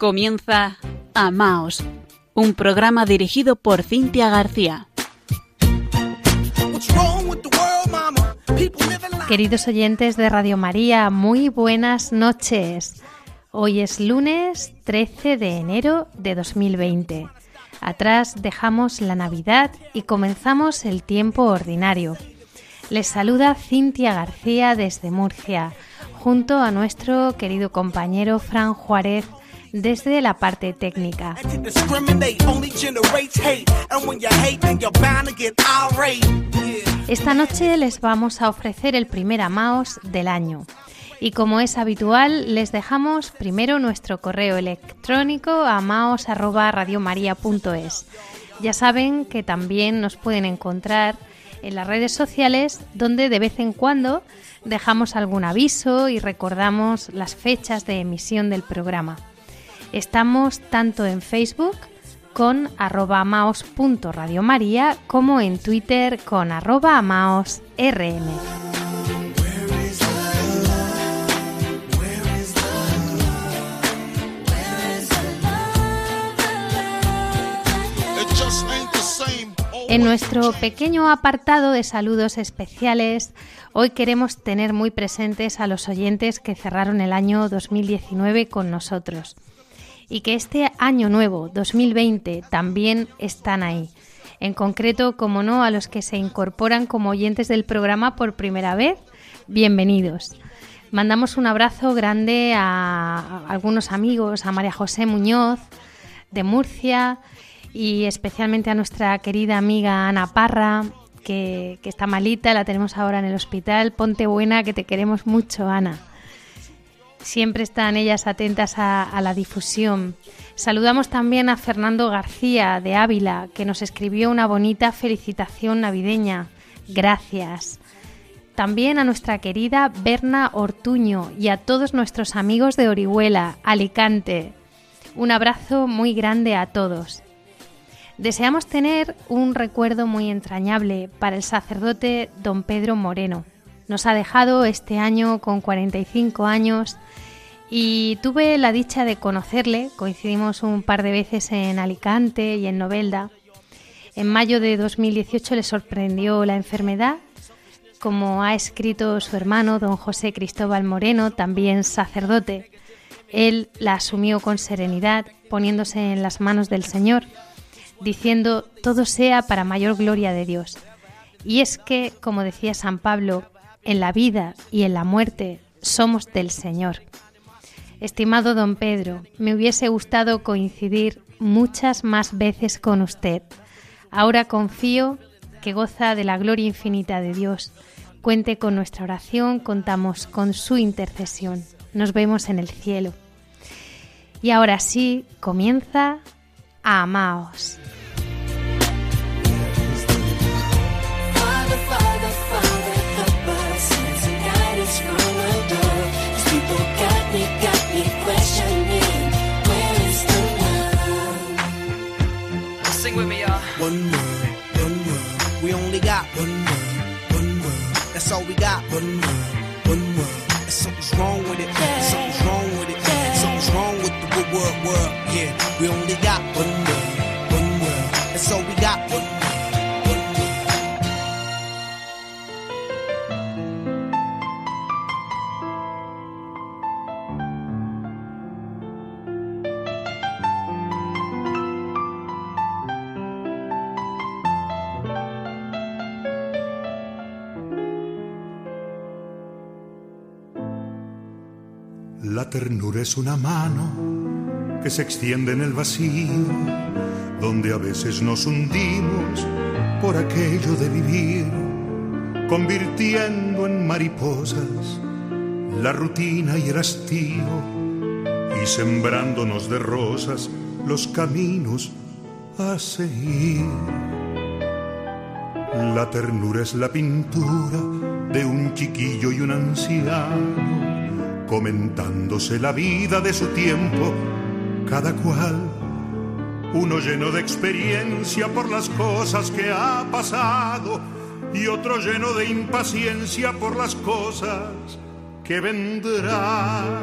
Comienza Amaos, un programa dirigido por Cintia García. Queridos oyentes de Radio María, muy buenas noches. Hoy es lunes 13 de enero de 2020. Atrás dejamos la Navidad y comenzamos el tiempo ordinario. Les saluda Cintia García desde Murcia, junto a nuestro querido compañero Fran Juárez desde la parte técnica. Esta noche les vamos a ofrecer el primer Amaos del año. Y como es habitual, les dejamos primero nuestro correo electrónico amaos.radiomaria.es. Ya saben que también nos pueden encontrar en las redes sociales donde de vez en cuando dejamos algún aviso y recordamos las fechas de emisión del programa. Estamos tanto en Facebook con arroba maos.radiomaria como en Twitter con arroba maosrm. En nuestro pequeño apartado de saludos especiales, hoy queremos tener muy presentes a los oyentes que cerraron el año 2019 con nosotros y que este año nuevo, 2020, también están ahí. En concreto, como no, a los que se incorporan como oyentes del programa por primera vez, bienvenidos. Mandamos un abrazo grande a algunos amigos, a María José Muñoz de Murcia y especialmente a nuestra querida amiga Ana Parra, que, está malita, la tenemos ahora en el hospital. Ponte buena, que te queremos mucho, Ana. Siempre están ellas atentas a, la difusión. Saludamos también a Fernando García de Ávila, que nos escribió una bonita felicitación navideña. Gracias. También a nuestra querida Berna Ortuño y a todos nuestros amigos de Orihuela, Alicante. Un abrazo muy grande a todos. Deseamos tener un recuerdo muy entrañable para el sacerdote don Pedro Moreno. Nos ha dejado este año con 45 años y tuve la dicha de conocerle, coincidimos un par de veces en Alicante y en Novelda. En mayo de 2018 le sorprendió la enfermedad, como ha escrito su hermano, don José Cristóbal Moreno, también sacerdote. Él la asumió con serenidad, poniéndose en las manos del Señor, diciendo todo sea para mayor gloria de Dios. Y es que, como decía San Pablo, en la vida y en la muerte somos del Señor. Estimado don Pedro, me hubiese gustado coincidir muchas más veces con usted. Ahora confío que goza de la gloria infinita de Dios. Cuente con nuestra oración, contamos con su intercesión. Nos vemos en el cielo. Y ahora sí, comienza amaos. One world, one world. We only got one world, one world. That's all we got. One world, one world. And something's wrong with it. Something's wrong with it. Something's wrong with the good world, world. Yeah, we only got one world, La ternura es una mano que se extiende en el vacío, donde a veces nos hundimos por aquello de vivir, convirtiendo en mariposas la rutina y el hastío, y sembrándonos de rosas los caminos a seguir. La ternura es la pintura de un chiquillo y un anciano comentándose la vida de su tiempo, cada cual, uno lleno de experiencia por las cosas que ha pasado y otro lleno de impaciencia por las cosas que vendrán.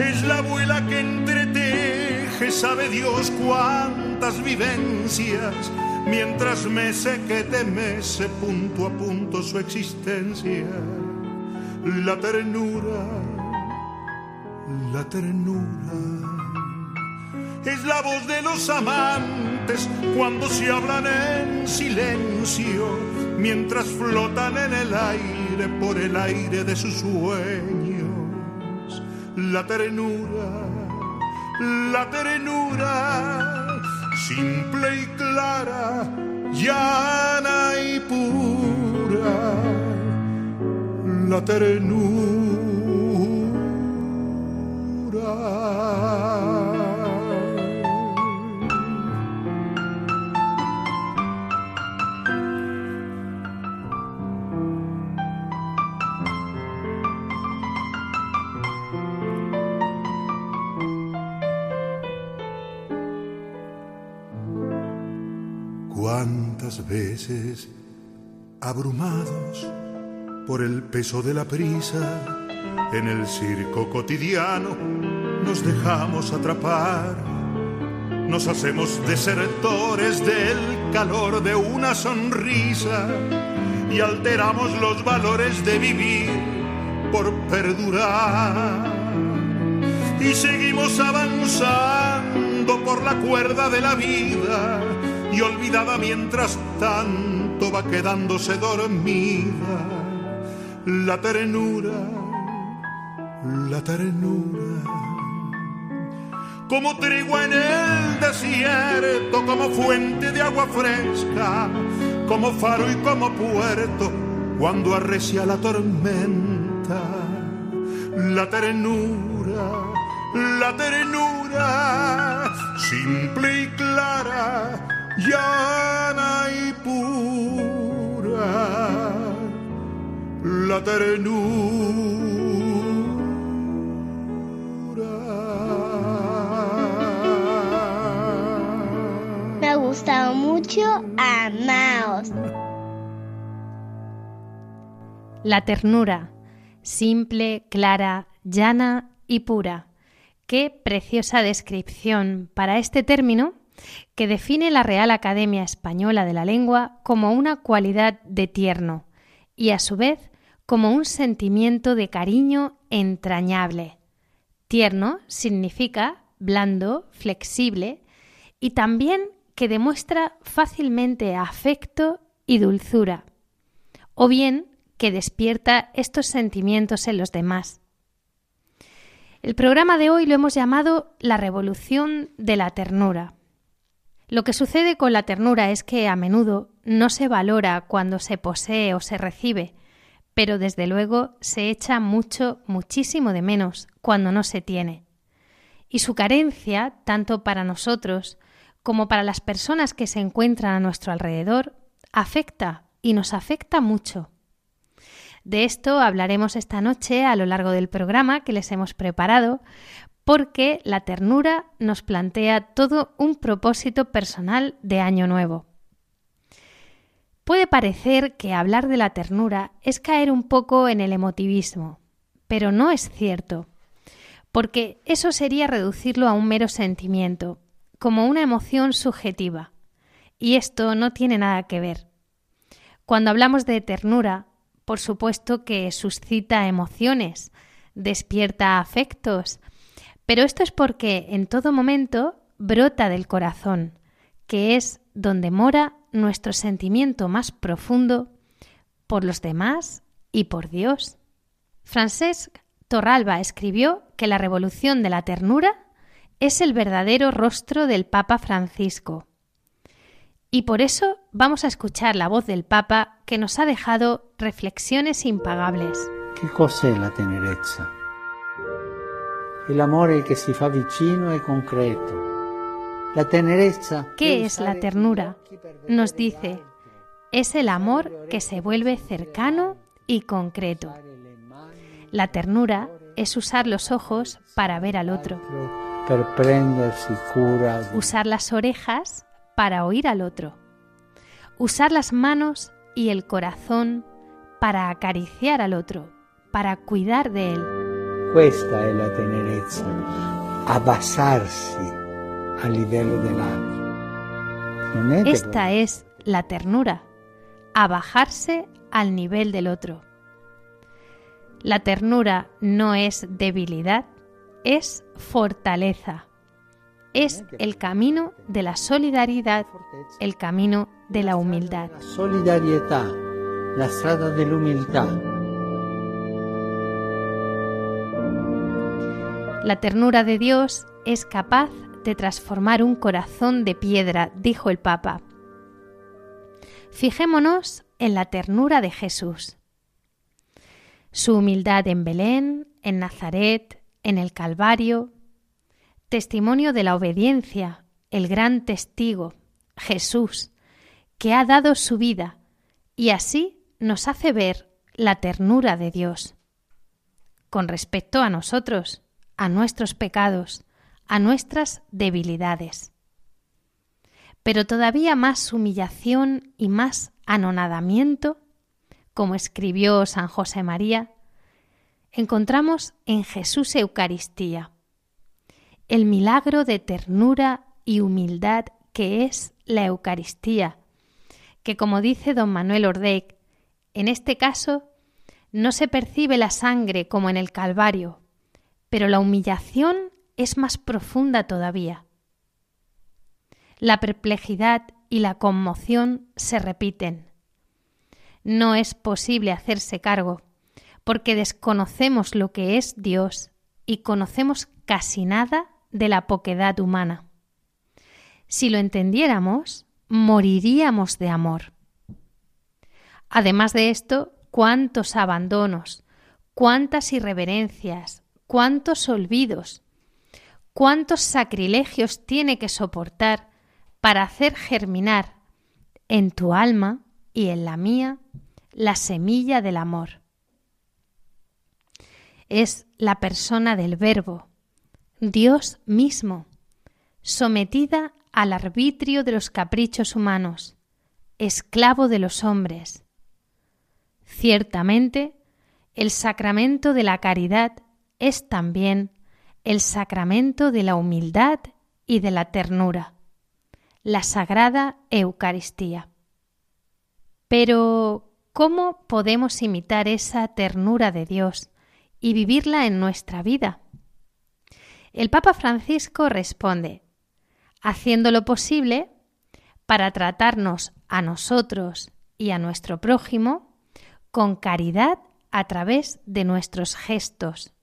Es la abuela que entretiene que sabe Dios cuántas vivencias, mientras mece que te mece punto a punto su existencia. La ternura, la ternura es la voz de los amantes cuando se hablan en silencio, mientras flotan en el aire por el aire de sus sueños. La ternura, la ternura, simple y clara, llana y pura. La ternura. cuántas veces, abrumados por el peso de la prisa, en el circo cotidiano nos dejamos atrapar, nos hacemos desertores del calor de una sonrisa y alteramos los valores de vivir por perdurar. Y seguimos avanzando por la cuerda de la vida y olvidada mientras tanto va quedándose dormida la ternura, la ternura. Como trigo en el desierto, como fuente de agua fresca, como faro y como puerto, cuando arrecia la tormenta, la ternura, la ternura, simple y clara llana y pura, la ternura. Me ha gustado mucho, amaos. La ternura, simple, clara, llana y pura. Qué preciosa descripción para este término que define la Real Academia Española de la Lengua como una cualidad de tierno y a su vez como un sentimiento de cariño entrañable. Tierno significa blando, flexible y también que demuestra fácilmente afecto y dulzura, o bien que despierta estos sentimientos en los demás. El programa de hoy lo hemos llamado La Revolución de la Ternura. Lo que sucede con la ternura es que a menudo no se valora cuando se posee o se recibe, pero desde luego se echa mucho, muchísimo de menos cuando no se tiene. Y su carencia, tanto para nosotros como para las personas que se encuentran a nuestro alrededor, afecta y nos afecta mucho. De esto hablaremos esta noche a lo largo del programa que les hemos preparado, porque la ternura nos plantea todo un propósito personal de año nuevo. Puede parecer que hablar de la ternura es caer un poco en el emotivismo, pero no es cierto, porque eso sería reducirlo a un mero sentimiento, como una emoción subjetiva, y esto no tiene nada que ver. Cuando hablamos de ternura, por supuesto que suscita emociones, despierta afectos, pero esto es porque en todo momento brota del corazón, que es donde mora nuestro sentimiento más profundo por los demás y por Dios. Francesc Torralba escribió que la revolución de la ternura es el verdadero rostro del Papa Francisco. Y por eso vamos a escuchar la voz del Papa que nos ha dejado reflexiones impagables. ¿Qué cosa es la tenerezza? El amor que se fa vicino y concreto. La tenerezza. ¿Qué es la ternura? Nos dice, es el amor que se vuelve cercano y concreto. La ternura es usar los ojos para ver al otro. Usar las orejas para oír al otro. Usar las manos y el corazón para acariciar al otro, para cuidar de él. Questa è la tenerezza, abbassarsi Esta es la ternura, abajarse al nivel del otro. La ternura no es debilidad, es fortaleza. Es el camino de la solidaridad, el camino de la humildad. La la strada dell'umiltà. La ternura de Dios es capaz de transformar un corazón de piedra, dijo el Papa. Fijémonos en la ternura de Jesús. Su humildad en Belén, en Nazaret, en el Calvario, testimonio de la obediencia, el gran testigo, Jesús, que ha dado su vida y así nos hace ver la ternura de Dios. Con respecto a nosotros, a nuestros pecados, a nuestras debilidades. Pero todavía más humillación y más anonadamiento, como escribió San José María, encontramos en Jesús Eucaristía, el milagro de ternura y humildad que es la Eucaristía, que como dice don Manuel Ordec, en este caso no se percibe la sangre como en el Calvario, pero la humillación es más profunda todavía. La perplejidad y la conmoción se repiten. No es posible hacerse cargo, porque desconocemos lo que es Dios y conocemos casi nada de la poquedad humana. Si lo entendiéramos, moriríamos de amor. Además de esto, cuántos abandonos, cuántas irreverencias, cuántos olvidos, cuántos sacrilegios tiene que soportar para hacer germinar en tu alma y en la mía la semilla del amor. Es la persona del Verbo, Dios mismo, sometida al arbitrio de los caprichos humanos, esclavo de los hombres. Ciertamente, el sacramento de la caridad es también el sacramento de la humildad y de la ternura, la sagrada Eucaristía. Pero, ¿cómo podemos imitar esa ternura de Dios y vivirla en nuestra vida? El Papa Francisco responde, haciendo lo posible para tratarnos a nosotros y a nuestro prójimo con caridad a través de nuestros gestos.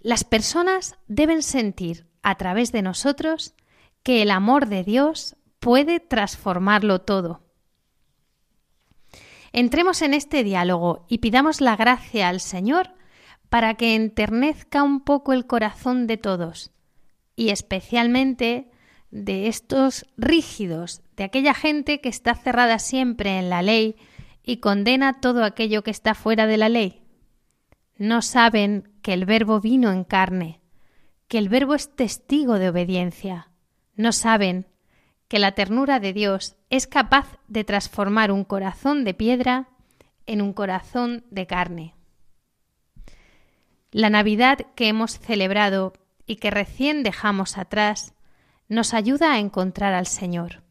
Las personas deben sentir a través de nosotros que el amor de Dios puede transformarlo todo. Entremos en este diálogo y pidamos la gracia al Señor para que enternezca un poco el corazón de todos y especialmente de estos rígidos, de aquella gente que está cerrada siempre en la ley y condena todo aquello que está fuera de la ley. No saben que el Verbo vino en carne, que el Verbo es testigo de obediencia. No saben que la ternura de Dios es capaz de transformar un corazón de piedra en un corazón de carne. La Navidad que hemos celebrado y que recién dejamos atrás nos ayuda a encontrar al Señor.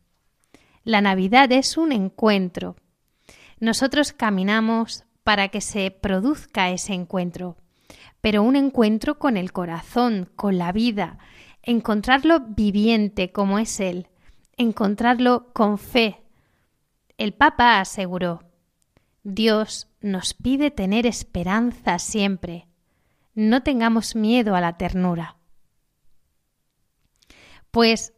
La Navidad es un encuentro. Nosotros caminamos para que se produzca ese encuentro, pero un encuentro con el corazón, con la vida, encontrarlo viviente como es Él, encontrarlo con fe. El Papa aseguró, Dios nos pide tener esperanza siempre, no tengamos miedo a la ternura. Pues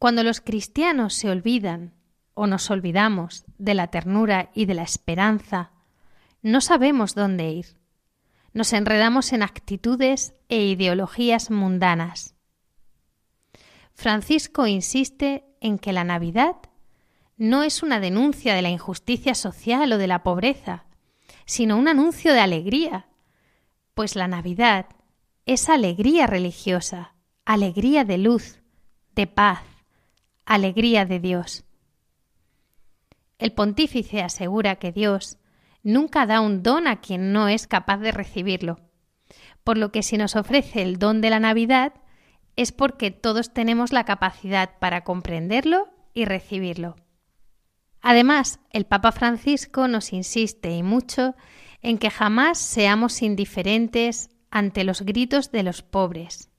cuando los cristianos se olvidan o nos olvidamos de la ternura y de la esperanza, no sabemos dónde ir. Nos enredamos en actitudes e ideologías mundanas. Francisco insiste en que la Navidad no es una denuncia de la injusticia social o de la pobreza, sino un anuncio de alegría, pues la Navidad es alegría religiosa, alegría de luz, de paz, alegría de Dios. El pontífice asegura que Dios nunca da un don a quien no es capaz de recibirlo, por lo que si nos ofrece el don de la Navidad, es porque todos tenemos la capacidad para comprenderlo y recibirlo. Además, el Papa Francisco nos insiste y mucho en que jamás seamos indiferentes ante los gritos de los pobres.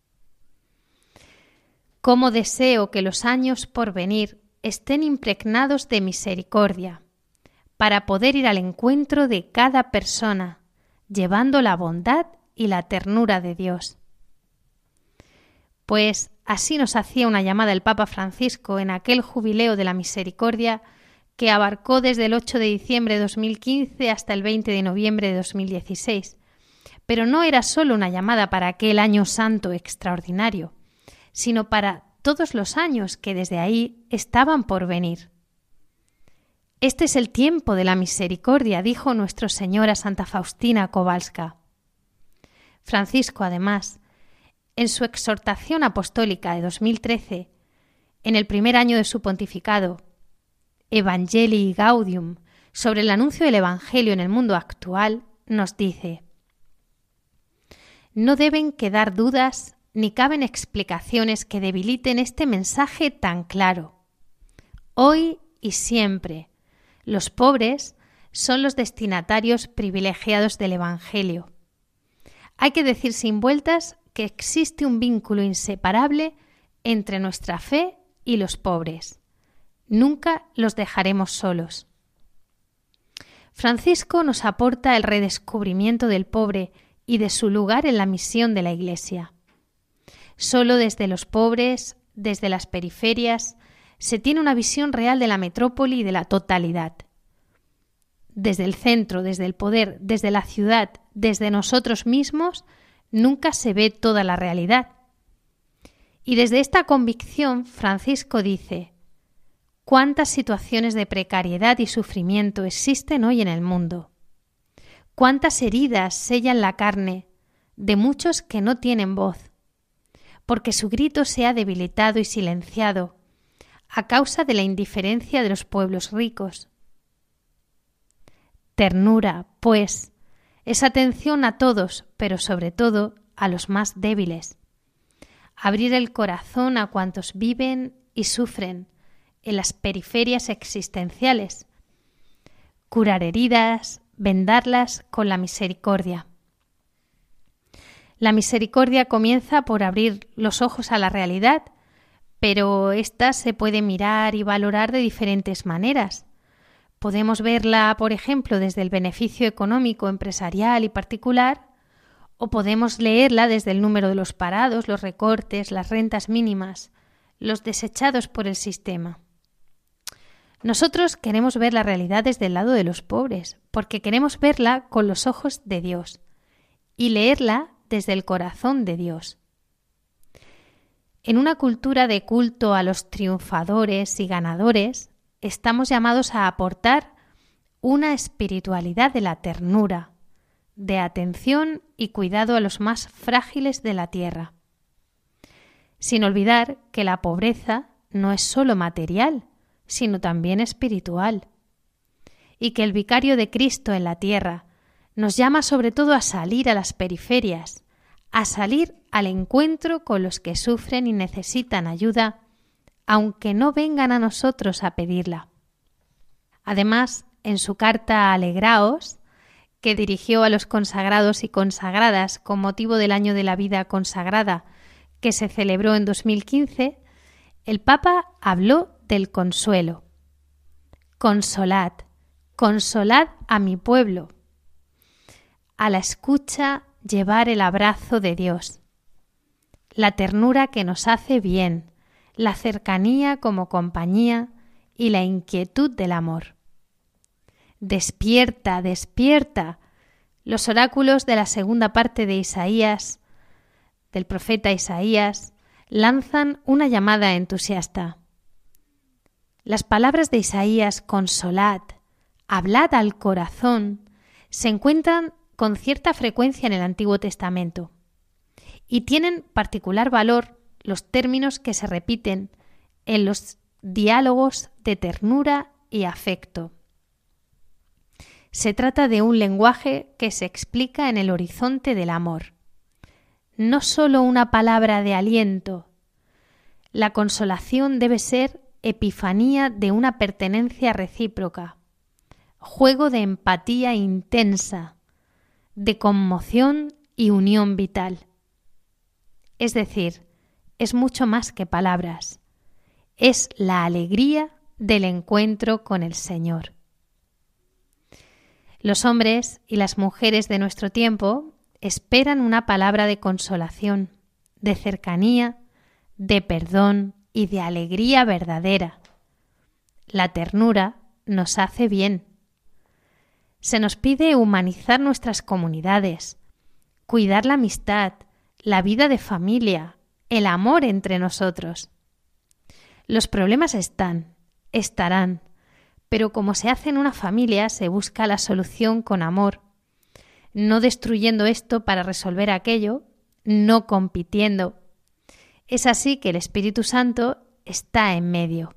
Cómo deseo que los años por venir estén impregnados de misericordia, para poder ir al encuentro de cada persona, llevando la bondad y la ternura de Dios. Pues así nos hacía una llamada el Papa Francisco en aquel jubileo de la misericordia que abarcó desde el 8 de diciembre de 2015 hasta el 20 de noviembre de 2016. Pero no era solo una llamada para aquel año santo extraordinario, sino para todos los años que desde ahí estaban por venir. Este es el tiempo de la misericordia, dijo nuestro Señora Santa Faustina Kowalska. Francisco, además, en su exhortación apostólica de 2013, en el primer año de su pontificado, Evangelii Gaudium, sobre el anuncio del Evangelio en el mundo actual, nos dice, No deben quedar dudas ni caben explicaciones que debiliten este mensaje tan claro. Hoy y siempre, los pobres son los destinatarios privilegiados del Evangelio. Hay que decir sin vueltas que existe un vínculo inseparable entre nuestra fe y los pobres. Nunca los dejaremos solos. Francisco nos aporta el redescubrimiento del pobre y de su lugar en la misión de la Iglesia. Solo desde los pobres, desde las periferias, se tiene una visión real de la metrópoli y de la totalidad. Desde el centro, desde el poder, desde la ciudad, desde nosotros mismos, nunca se ve toda la realidad. Y desde esta convicción, Francisco dice, ¿cuántas situaciones de precariedad y sufrimiento existen hoy en el mundo? ¿Cuántas heridas sellan la carne de muchos que no tienen voz? Porque su grito se ha debilitado y silenciado a causa de la indiferencia de los pueblos ricos. Ternura, pues, es atención a todos, pero sobre todo a los más débiles. Abrir el corazón a cuantos viven y sufren en las periferias existenciales. Curar heridas, vendarlas con la misericordia. La misericordia comienza por abrir los ojos a la realidad, pero ésta se puede mirar y valorar de diferentes maneras. Podemos verla, por ejemplo, desde el beneficio económico, empresarial y particular, o podemos leerla desde el número de los parados, los recortes, las rentas mínimas, los desechados por el sistema. Nosotros queremos ver la realidad desde el lado de los pobres, porque queremos verla con los ojos de Dios y leerla desde el corazón de Dios. En una cultura de culto a los triunfadores y ganadores, estamos llamados a aportar una espiritualidad de la ternura, de atención y cuidado a los más frágiles de la tierra, sin olvidar que la pobreza no es sólo material, sino también espiritual, y que el vicario de Cristo en la tierra nos llama sobre todo a salir a las periferias, a salir al encuentro con los que sufren y necesitan ayuda aunque no vengan a nosotros a pedirla. Además, en su carta Alegraos, que dirigió a los consagrados y consagradas con motivo del año de la vida consagrada que se celebró en 2015, el Papa habló del consuelo. Consolad, consolad a mi pueblo. A la escucha llevar el abrazo de Dios, la ternura que nos hace bien, la cercanía como compañía y la inquietud del amor. Despierta, despierta. Los oráculos de la segunda parte de Isaías, del profeta Isaías, lanzan una llamada entusiasta. Las palabras de Isaías, consolad, hablad al corazón, se encuentran con cierta frecuencia en el Antiguo Testamento y tienen particular valor los términos que se repiten en los diálogos de ternura y afecto. Se trata de un lenguaje que se explica en el horizonte del amor. no solo una palabra de aliento. La consolación debe ser epifanía de una pertenencia recíproca, juego de empatía intensa, de conmoción y unión vital. Es decir, es mucho más que palabras, es la alegría del encuentro con el Señor. Los hombres y las mujeres de nuestro tiempo esperan una palabra de consolación, de cercanía, de perdón y de alegría verdadera. La ternura nos hace bien. Se nos pide humanizar nuestras comunidades, cuidar la amistad, la vida de familia, el amor entre nosotros. Los problemas están, estarán, pero como se hace en una familia, se busca la solución con amor, no destruyendo esto para resolver aquello, no compitiendo. Es así que el Espíritu Santo está en medio.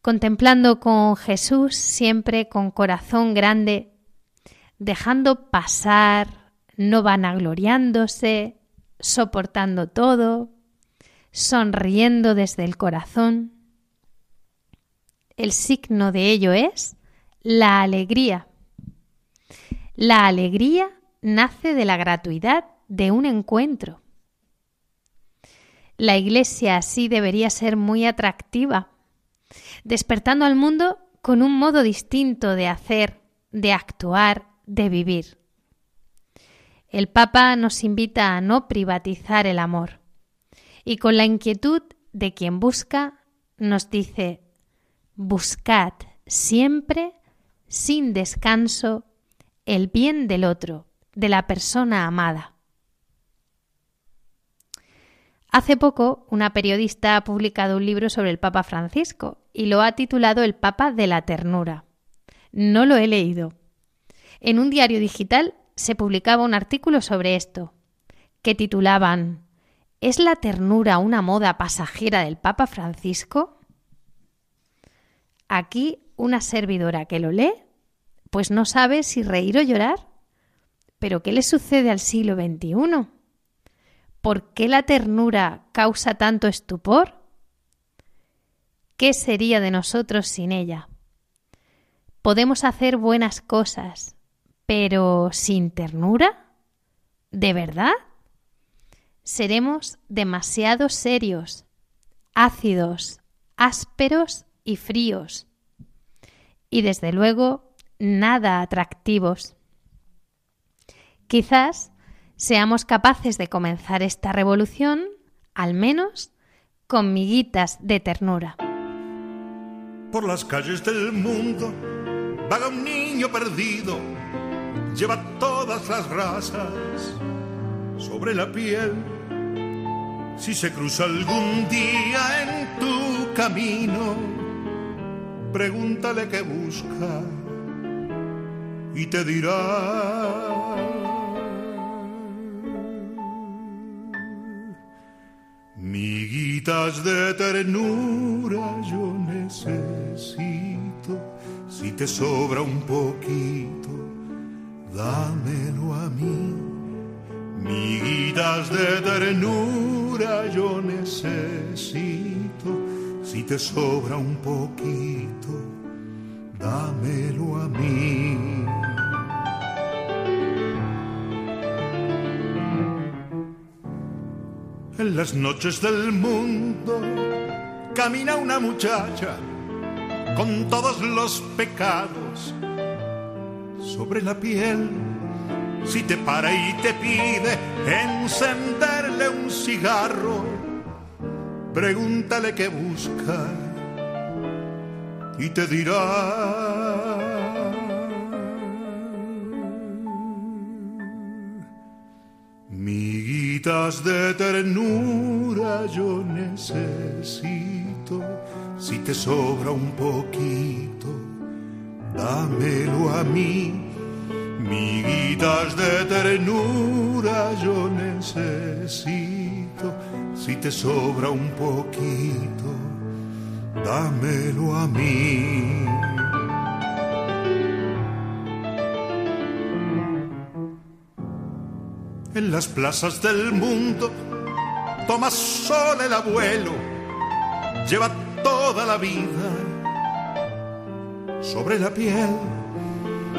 Contemplando con Jesús siempre con corazón grande, dejando pasar, no vanagloriándose, soportando todo, sonriendo desde el corazón. El signo de ello es la alegría. La alegría nace de la gratuidad de un encuentro. La Iglesia así debería ser muy atractiva, despertando al mundo con un modo distinto de hacer, de actuar, de vivir. El Papa nos invita a no privatizar el amor y con la inquietud de quien busca nos dice Buscad siempre, sin descanso, el bien del otro, de la persona amada. Hace poco, una periodista ha publicado un libro sobre el Papa Francisco y lo ha titulado El Papa de la Ternura. No lo he leído. En un diario digital se publicaba un artículo sobre esto, que titulaban ¿Es la ternura una moda pasajera del Papa Francisco? Aquí una servidora que lo lee, pues no sabe si reír o llorar. Pero ¿qué le sucede al siglo XXI? ¿Por qué la ternura causa tanto estupor? ¿Qué sería de nosotros sin ella? Podemos hacer buenas cosas, pero sin ternura? ¿De verdad? Seremos demasiado serios, ácidos, ásperos y fríos, y desde luego nada atractivos. Quizás seamos capaces de comenzar esta revolución, al menos con miguitas de ternura. Por las calles del mundo vaga un niño perdido, lleva todas las razas sobre la piel. Si se cruza algún día en tu camino, pregúntale qué busca y te dirá. Miguitas de ternura yo necesito, si te sobra un poquito, dámelo a mí. Miguitas de ternura yo necesito si te sobra un poquito, dámelo a mí. En las noches del mundo camina una muchacha con todos los pecados sobre la piel. Si te para y te pide encenderle un cigarro, pregúntale qué busca y te dirá. Miguitas de ternura yo necesito, si te sobra un poquito, dámelo a mí. Miguitas de ternura yo necesito si te sobra un poquito, dámelo a mí. En las plazas del mundo toma sol el abuelo, lleva toda la vida sobre la piel.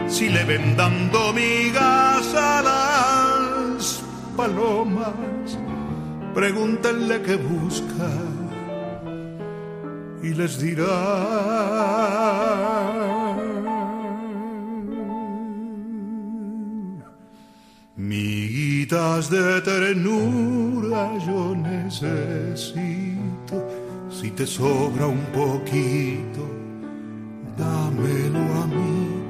Si le ven dando migas a las palomas, pregúntenle qué busca y les dirá. Miguitas de ternura yo necesito, si te sobra un poquito, dámelo a mí.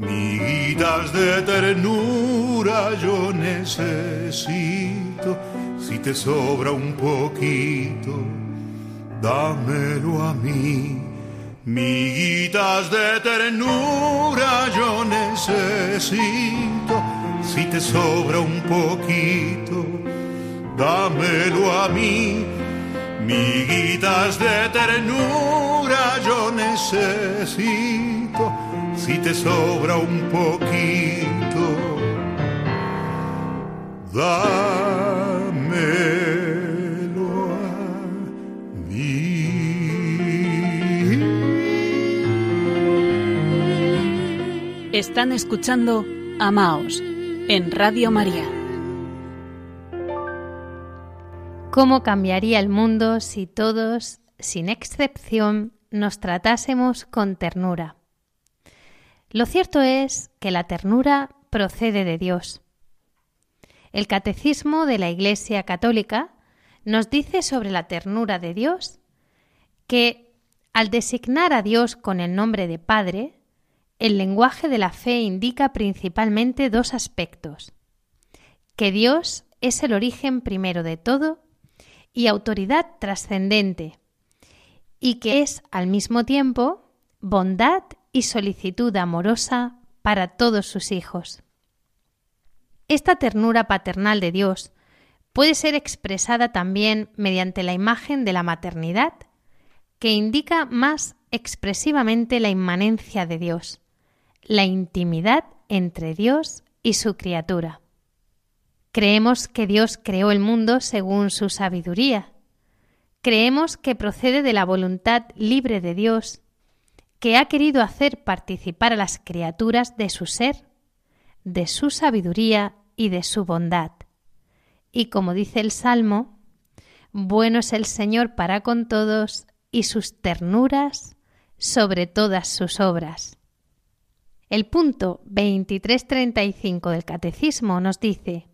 Miguitas de ternura yo necesito, si te sobra un poquito, dámelo a mí. Miguitas de ternura yo necesito, si te sobra un poquito, dámelo a mí. Miguitas de ternura yo necesito, si te sobra un poquito, dámelo a mí. Están escuchando Amaos en Radio María. ¿Cómo cambiaría el mundo si todos, sin excepción, nos tratásemos con ternura? Lo cierto es que la ternura procede de Dios. El Catecismo de la Iglesia Católica nos dice sobre la ternura de Dios que, al designar a Dios con el nombre de Padre, el lenguaje de la fe indica principalmente dos aspectos. Que Dios es el origen primero de todo y autoridad trascendente, y que es al mismo tiempo bondad y solicitud amorosa para todos sus hijos. Esta ternura paternal de Dios puede ser expresada también mediante la imagen de la maternidad, que indica más expresivamente la inmanencia de Dios, la intimidad entre Dios y su criatura. Creemos que Dios creó el mundo según su sabiduría. Creemos que procede de la voluntad libre de Dios, que ha querido hacer participar a las criaturas de su ser, de su sabiduría y de su bondad. Y como dice el Salmo, bueno es el Señor para con todos y sus ternuras sobre todas sus obras. El punto 2335 del Catecismo nos dice,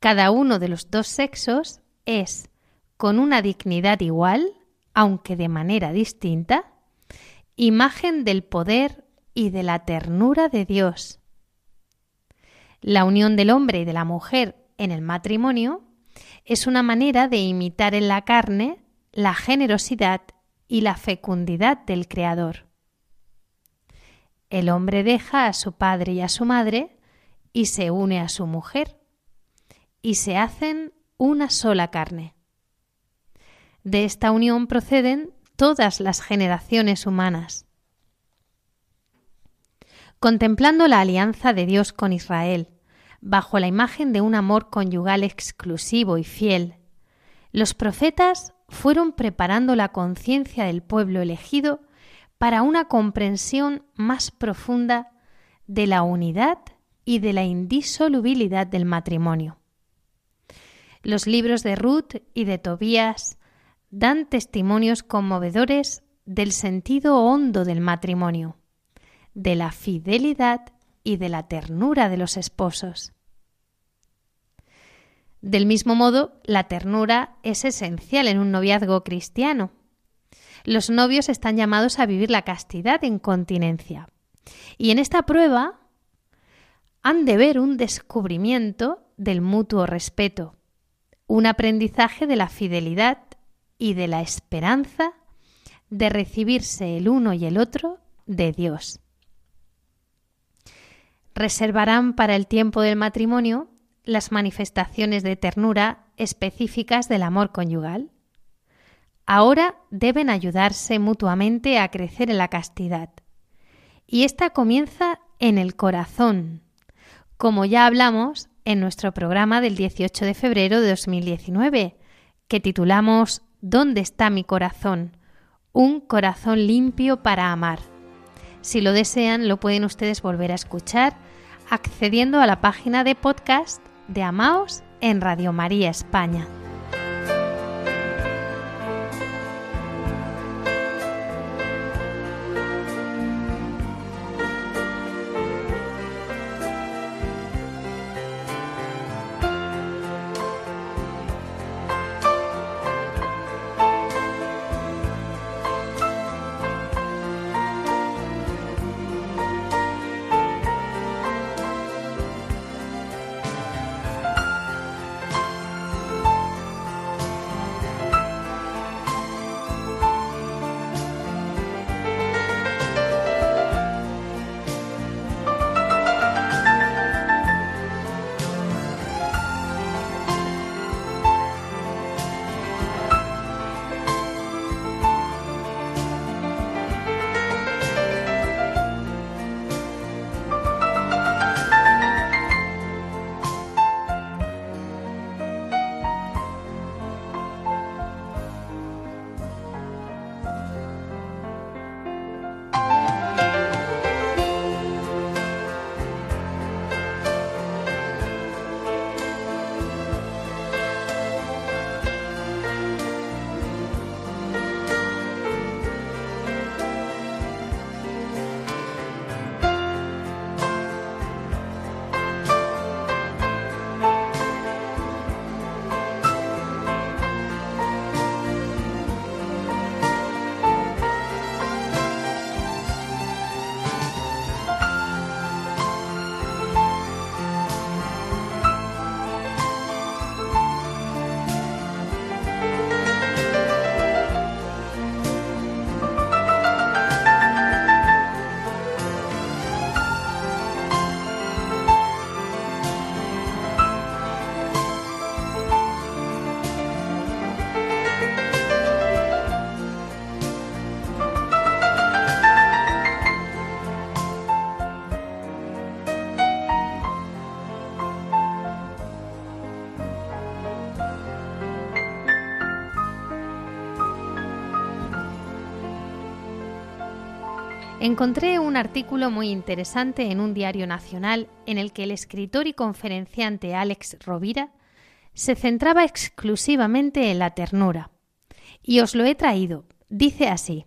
cada uno de los dos sexos es, con una dignidad igual, aunque de manera distinta, imagen del poder y de la ternura de Dios. La unión del hombre y de la mujer en el matrimonio es una manera de imitar en la carne la generosidad y la fecundidad del Creador. El hombre deja a su padre y a su madre y se une a su mujer y se hacen una sola carne. De esta unión proceden todas las generaciones humanas. Contemplando la alianza de Dios con Israel, bajo la imagen de un amor conyugal exclusivo y fiel, los profetas fueron preparando la conciencia del pueblo elegido para una comprensión más profunda de la unidad y de la indisolubilidad del matrimonio. Los libros de Ruth y de Tobías dan testimonios conmovedores del sentido hondo del matrimonio, de la fidelidad y de la ternura de los esposos. Del mismo modo, la ternura es esencial en un noviazgo cristiano. Los novios están llamados a vivir la castidad en continencia. Y en esta prueba han de ver un descubrimiento del mutuo respeto, un aprendizaje de la fidelidad y de la esperanza de recibirse el uno y el otro de Dios. Reservarán para el tiempo del matrimonio las manifestaciones de ternura específicas del amor conyugal. Ahora deben ayudarse mutuamente a crecer en la castidad. Y esta comienza en el corazón, como ya hablamos en nuestro programa del 18 de febrero de 2019, que titulamos ¿Dónde está mi corazón? Un corazón limpio para amar. Si lo desean, lo pueden ustedes volver a escuchar accediendo a la página de podcast de Amaos en Radio María España. Encontré un artículo muy interesante en un diario nacional en el que el escritor y conferenciante Alex Rovira se centraba exclusivamente en la ternura. Y os lo he traído. Dice así.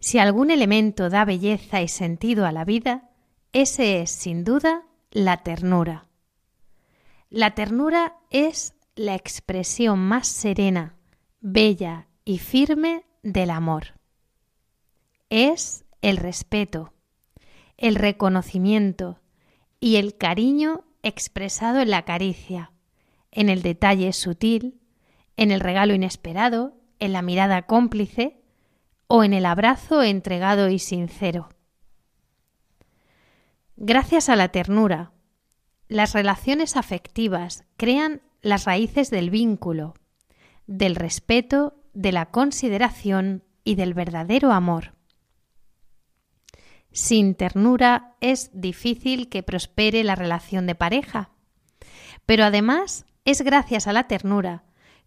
Si algún elemento da belleza y sentido a la vida, ese es, sin duda, la ternura. La ternura es la expresión más serena, bella y firme del amor. Es el respeto, el reconocimiento y el cariño expresado en la caricia, en el detalle sutil, en el regalo inesperado, en la mirada cómplice o en el abrazo entregado y sincero. Gracias a la ternura, las relaciones afectivas crean las raíces del vínculo, del respeto, de la consideración y del verdadero amor. Sin ternura es difícil que prospere la relación de pareja. Pero además es gracias a la ternura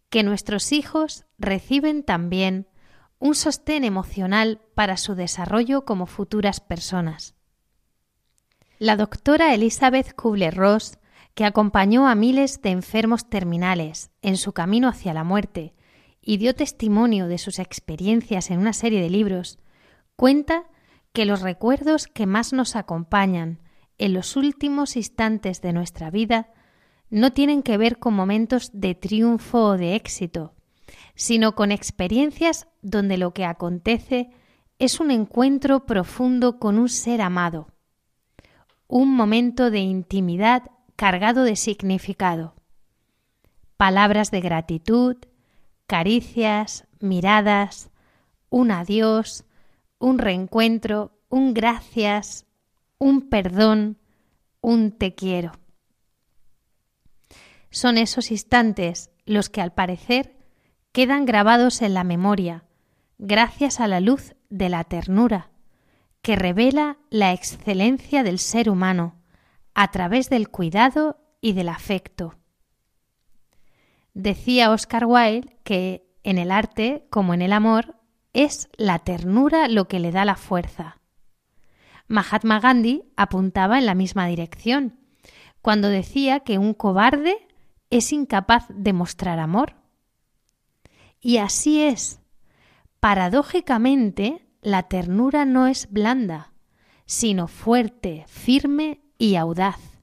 que nuestros hijos reciben también un sostén emocional para su desarrollo como futuras personas. La doctora Elizabeth Kubler-Ross, que acompañó a miles de enfermos terminales en su camino hacia la muerte y dio testimonio de sus experiencias en una serie de libros, cuenta que los recuerdos que más nos acompañan en los últimos instantes de nuestra vida no tienen que ver con momentos de triunfo o de éxito, sino con experiencias donde lo que acontece es un encuentro profundo con un ser amado, un momento de intimidad cargado de significado, palabras de gratitud, caricias, miradas, un adiós, un reencuentro, un gracias, un perdón, un te quiero. Son esos instantes los que al parecer quedan grabados en la memoria gracias a la luz de la ternura, que revela la excelencia del ser humano a través del cuidado y del afecto. Decía Oscar Wilde que en el arte, como en el amor, es la ternura lo que le da la fuerza. Mahatma Gandhi apuntaba en la misma dirección, cuando decía que un cobarde es incapaz de mostrar amor. Y así es. Paradójicamente, la ternura no es blanda, sino fuerte, firme y audaz,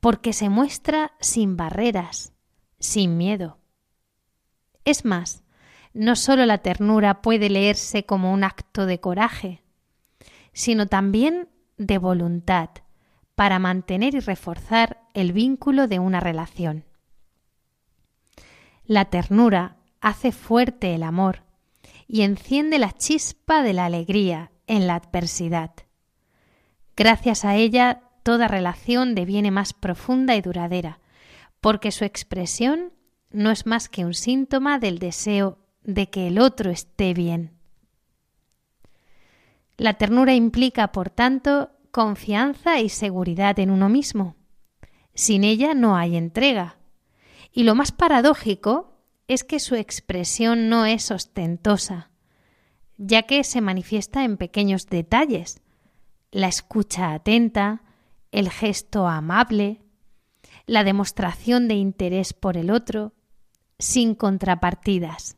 porque se muestra sin barreras, sin miedo. Es más, no solo la ternura puede leerse como un acto de coraje, sino también de voluntad para mantener y reforzar el vínculo de una relación. La ternura hace fuerte el amor y enciende la chispa de la alegría en la adversidad. Gracias a ella, toda relación deviene más profunda y duradera, porque su expresión no es más que un síntoma del deseo de que el otro esté bien. La ternura implica, por tanto, confianza y seguridad en uno mismo. Sin ella no hay entrega. Y lo más paradójico es que su expresión no es ostentosa, ya que se manifiesta en pequeños detalles, la escucha atenta, el gesto amable, la demostración de interés por el otro, sin contrapartidas.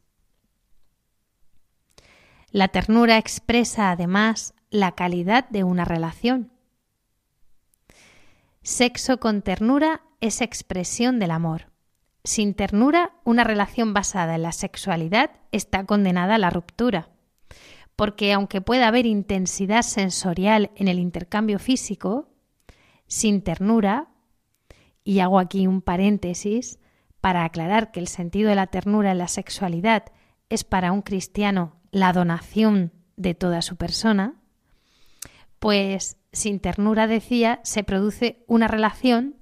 La ternura expresa además la calidad de una relación. Sexo con ternura es expresión del amor. Sin ternura, una relación basada en la sexualidad está condenada a la ruptura, porque aunque pueda haber intensidad sensorial en el intercambio físico, sin ternura, y hago aquí un paréntesis para aclarar que el sentido de la ternura en la sexualidad es para un cristiano la donación de toda su persona, pues sin ternura, decía, se produce una relación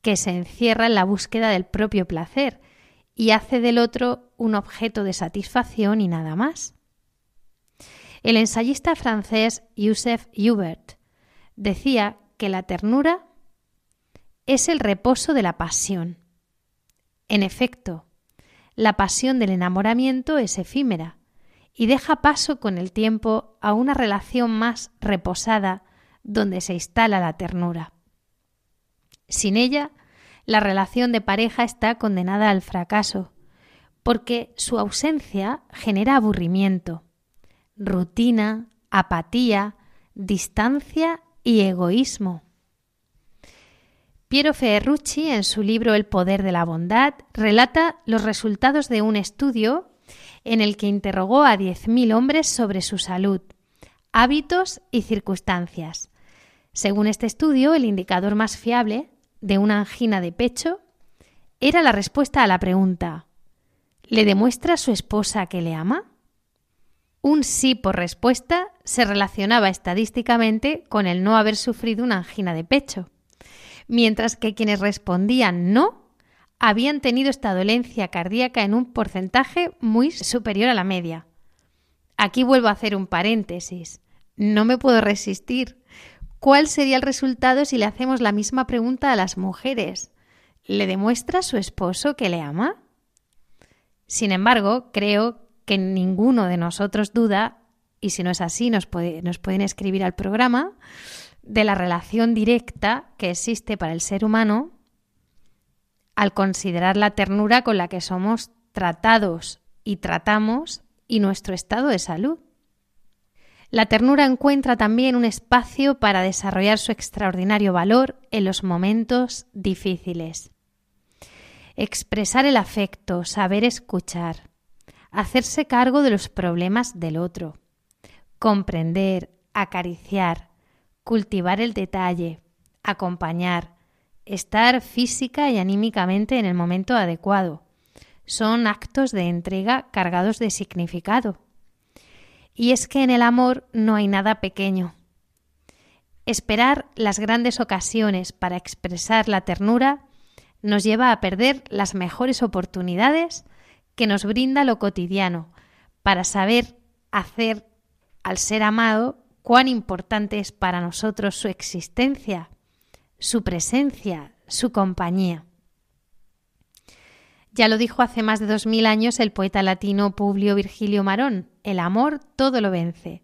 que se encierra en la búsqueda del propio placer y hace del otro un objeto de satisfacción y nada más. El ensayista francés Joseph Hubert decía que la ternura es el reposo de la pasión. En efecto, la pasión del enamoramiento es efímera y deja paso con el tiempo a una relación más reposada donde se instala la ternura. Sin ella, la relación de pareja está condenada al fracaso, porque su ausencia genera aburrimiento, rutina, apatía, distancia y egoísmo. Piero Ferrucci, en su libro El poder de la bondad, relata los resultados de un estudio en el que interrogó a 10.000 hombres sobre su salud, hábitos y circunstancias. Según este estudio, el indicador más fiable de una angina de pecho era la respuesta a la pregunta ¿Le demuestra a su esposa que le ama? Un sí por respuesta se relacionaba estadísticamente con el no haber sufrido una angina de pecho, mientras que quienes respondían no habían tenido esta dolencia cardíaca en un porcentaje muy superior a la media. Aquí vuelvo a hacer un paréntesis. No me puedo resistir. ¿Cuál sería el resultado si le hacemos la misma pregunta a las mujeres? ¿Le demuestra a su esposo que le ama? Sin embargo, creo que ninguno de nosotros duda, y si no es así, nos, nos pueden escribir al programa, de la relación directa que existe para el ser humano al considerar la ternura con la que somos tratados y tratamos y nuestro estado de salud. La ternura encuentra también un espacio para desarrollar su extraordinario valor en los momentos difíciles. Expresar el afecto, saber escuchar, hacerse cargo de los problemas del otro, comprender, acariciar, cultivar el detalle, acompañar, estar física y anímicamente en el momento adecuado. Son actos de entrega cargados de significado. Y es que en el amor no hay nada pequeño. Esperar las grandes ocasiones para expresar la ternura nos lleva a perder las mejores oportunidades que nos brinda lo cotidiano para saber hacer al ser amado cuán importante es para nosotros su existencia su presencia, su compañía. Ya lo dijo hace más de dos mil años el poeta latino Publio Virgilio Marón, el amor todo lo vence.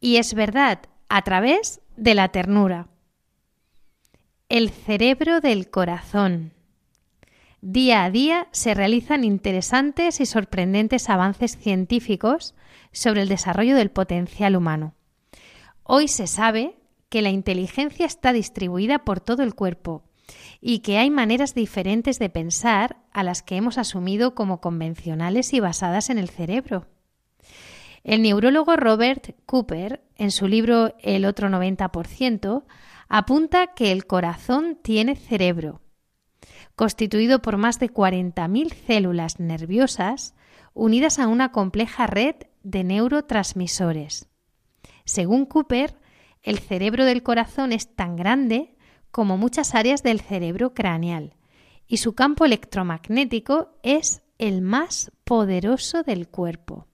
Y es verdad, a través de la ternura. El cerebro del corazón. Día a día se realizan interesantes y sorprendentes avances científicos sobre el desarrollo del potencial humano. Hoy se sabe que la inteligencia está distribuida por todo el cuerpo y que hay maneras diferentes de pensar a las que hemos asumido como convencionales y basadas en el cerebro. El neurólogo Robert Cooper, en su libro El otro 90%, apunta que el corazón tiene cerebro constituido por más de 40.000 células nerviosas unidas a una compleja red de neurotransmisores. Según Cooper, el cerebro del corazón es tan grande como muchas áreas del cerebro craneal y su campo electromagnético es el más poderoso del cuerpo.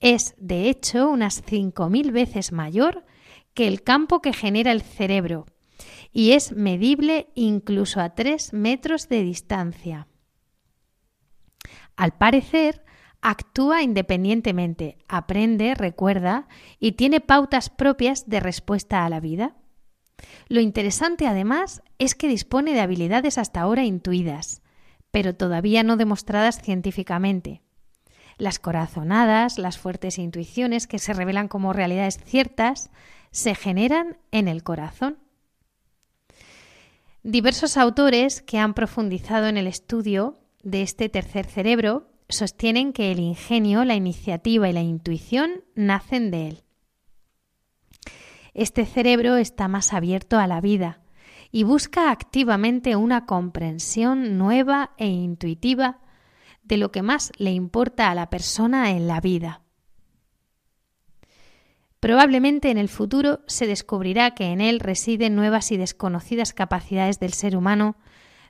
Es, de hecho, unas 5.000 veces mayor que el campo que genera el cerebro, y es medible incluso a 3 metros de distancia. Al parecer, actúa independientemente, aprende, recuerda y tiene pautas propias de respuesta a la vida. Lo interesante además es que dispone de habilidades hasta ahora intuidas, pero todavía no demostradas científicamente. Las corazonadas, las fuertes intuiciones que se revelan como realidades ciertas, se generan en el corazón. Diversos autores que han profundizado en el estudio de este tercer cerebro sostienen que el ingenio, la iniciativa y la intuición nacen de él. Este cerebro está más abierto a la vida y busca activamente una comprensión nueva e intuitiva de lo que más le importa a la persona en la vida. Probablemente en el futuro se descubrirá que en él residen nuevas y desconocidas capacidades del ser humano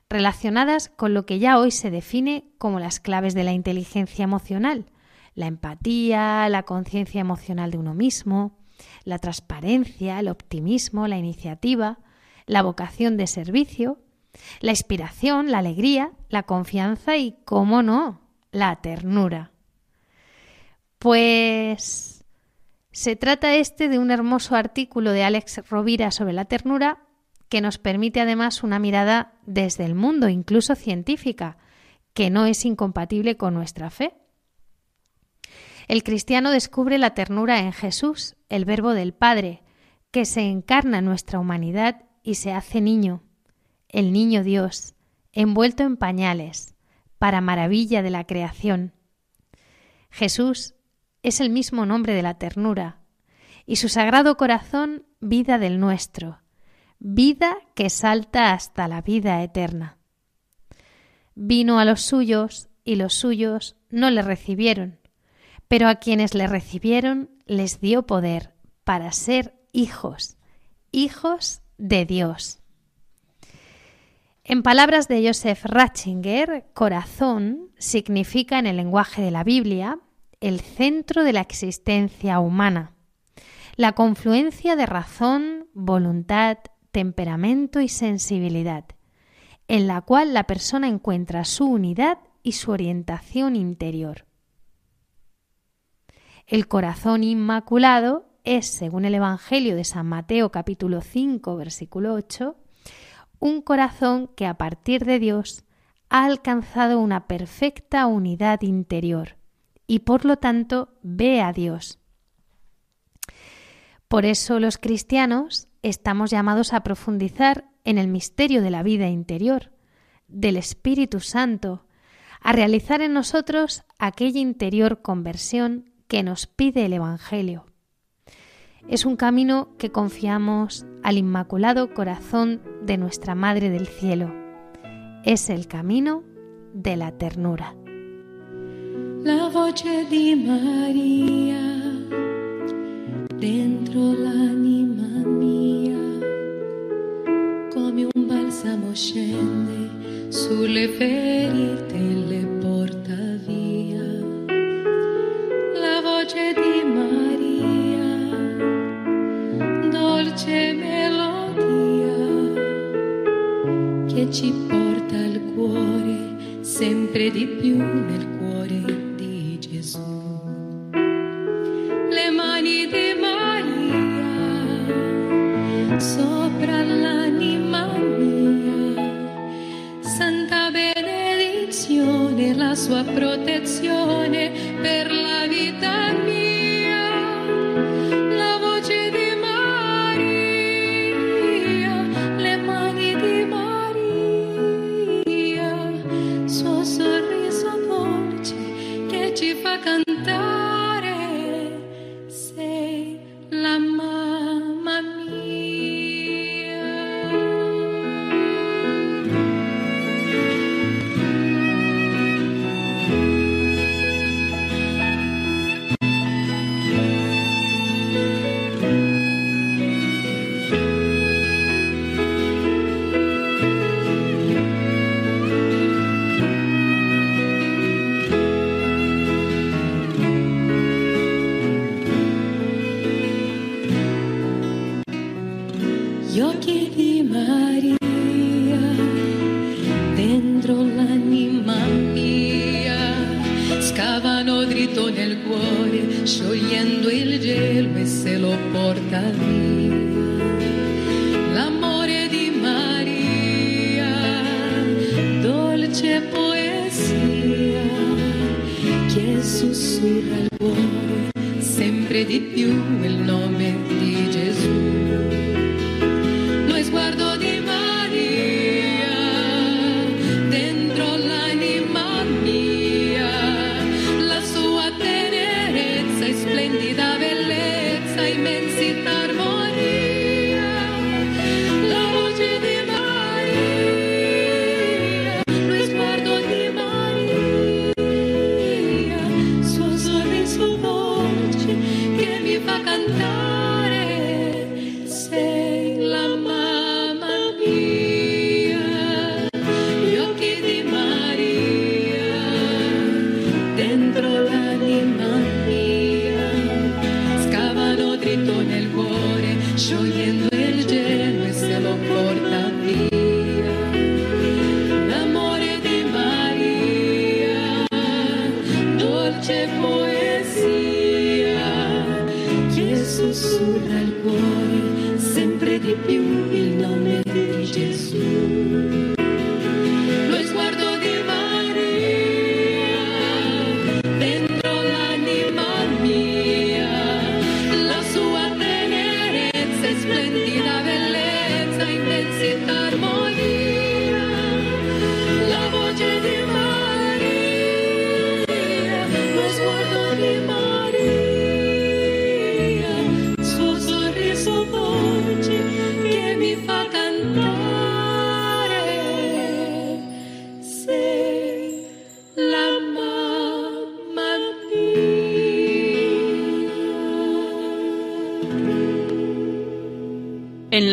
relacionadas con lo que ya hoy se define como las claves de la inteligencia emocional, la empatía, la conciencia emocional de uno mismo, la transparencia, el optimismo, la iniciativa, la vocación de servicio, la inspiración, la alegría, la confianza y, cómo no, la ternura. Pues se trata este de un hermoso artículo de Alex Rovira sobre la ternura que nos permite además una mirada desde el mundo, incluso científica, que no es incompatible con nuestra fe. El cristiano descubre la ternura en Jesús, el Verbo del Padre, que se encarna en nuestra humanidad y se hace niño, el niño Dios, envuelto en pañales, para maravilla de la creación. Jesús es el mismo nombre de la ternura, y su sagrado corazón vida del nuestro, vida que salta hasta la vida eterna. Vino a los suyos y los suyos no le recibieron, pero a quienes le recibieron les dio poder para ser hijos, hijos de Dios. En palabras de Joseph Ratzinger, corazón significa en el lenguaje de la Biblia el centro de la existencia humana, la confluencia de razón, voluntad, temperamento y sensibilidad, en la cual la persona encuentra su unidad y su orientación interior. El corazón inmaculado es, según el Evangelio de San Mateo capítulo 5 versículo 8, un corazón que a partir de Dios ha alcanzado una perfecta unidad interior y por lo tanto ve a Dios. Por eso los cristianos estamos llamados a profundizar en el misterio de la vida interior, del Espíritu Santo, a realizar en nosotros aquella interior conversión que nos pide el Evangelio. Es un camino que confiamos al Inmaculado Corazón de nuestra Madre del Cielo. Es el camino de la ternura. la dentro l'anima mia, come un balsamo scende sulle ferite e le porta via. La voce di Maria, dolce melodia, ci porta al cuore sempre di più nel cuore sopra l'anima mia, santa benedizione, la sua protezione per la vita mia.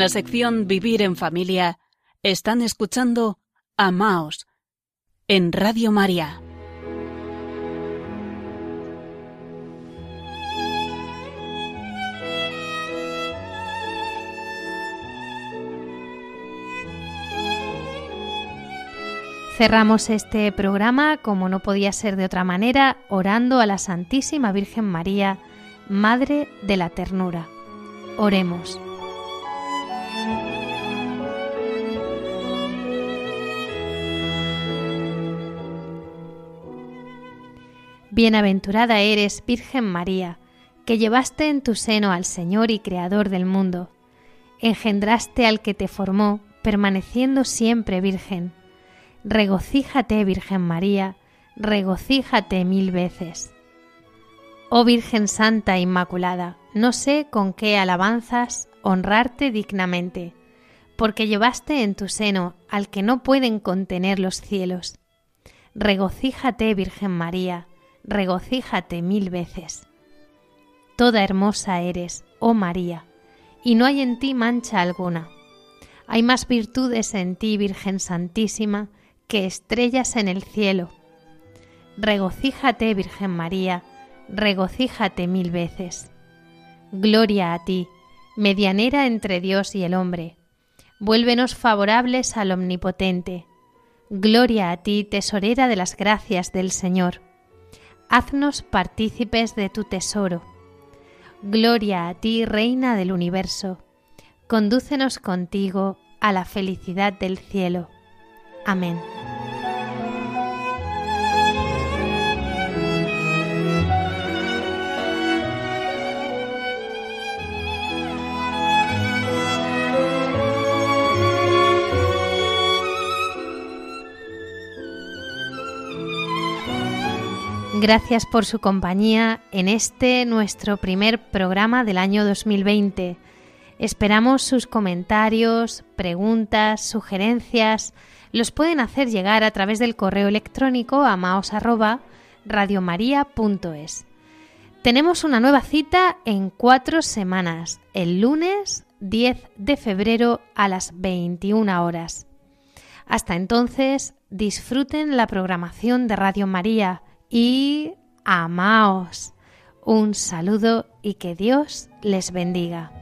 La sección Vivir en Familia están escuchando Amaos en Radio María. Cerramos este programa, como no podía ser de otra manera, orando a la Santísima Virgen María, Madre de la Ternura. Oremos. Bienaventurada eres, Virgen María, que llevaste en tu seno al Señor y Creador del mundo. Engendraste al que te formó, permaneciendo siempre virgen. Regocíjate, Virgen María, regocíjate mil veces. Oh Virgen Santa Inmaculada, no sé con qué alabanzas honrarte dignamente, porque llevaste en tu seno al que no pueden contener los cielos. Regocíjate, Virgen María, regocíjate mil veces. Toda hermosa eres, oh María, y no hay en ti mancha alguna. Hay más virtudes en ti, Virgen Santísima, que estrellas en el cielo. Regocíjate, Virgen María, regocíjate mil veces. Gloria a ti, medianera entre Dios y el hombre. Vuélvenos favorables al Omnipotente. Gloria a ti, tesorera de las gracias del Señor. Haznos partícipes de tu tesoro. Gloria a ti, Reina del universo. Condúcenos contigo a la felicidad del cielo. Amén. Gracias por su compañía en este nuestro primer programa del año 2020. Esperamos sus comentarios, preguntas, sugerencias. Los pueden hacer llegar a través del correo electrónico a. Tenemos una nueva cita en cuatro semanas, el lunes 10 de febrero a las 21 horas. Hasta entonces, disfruten la programación de Radio María y amaos. Un saludo y que Dios les bendiga.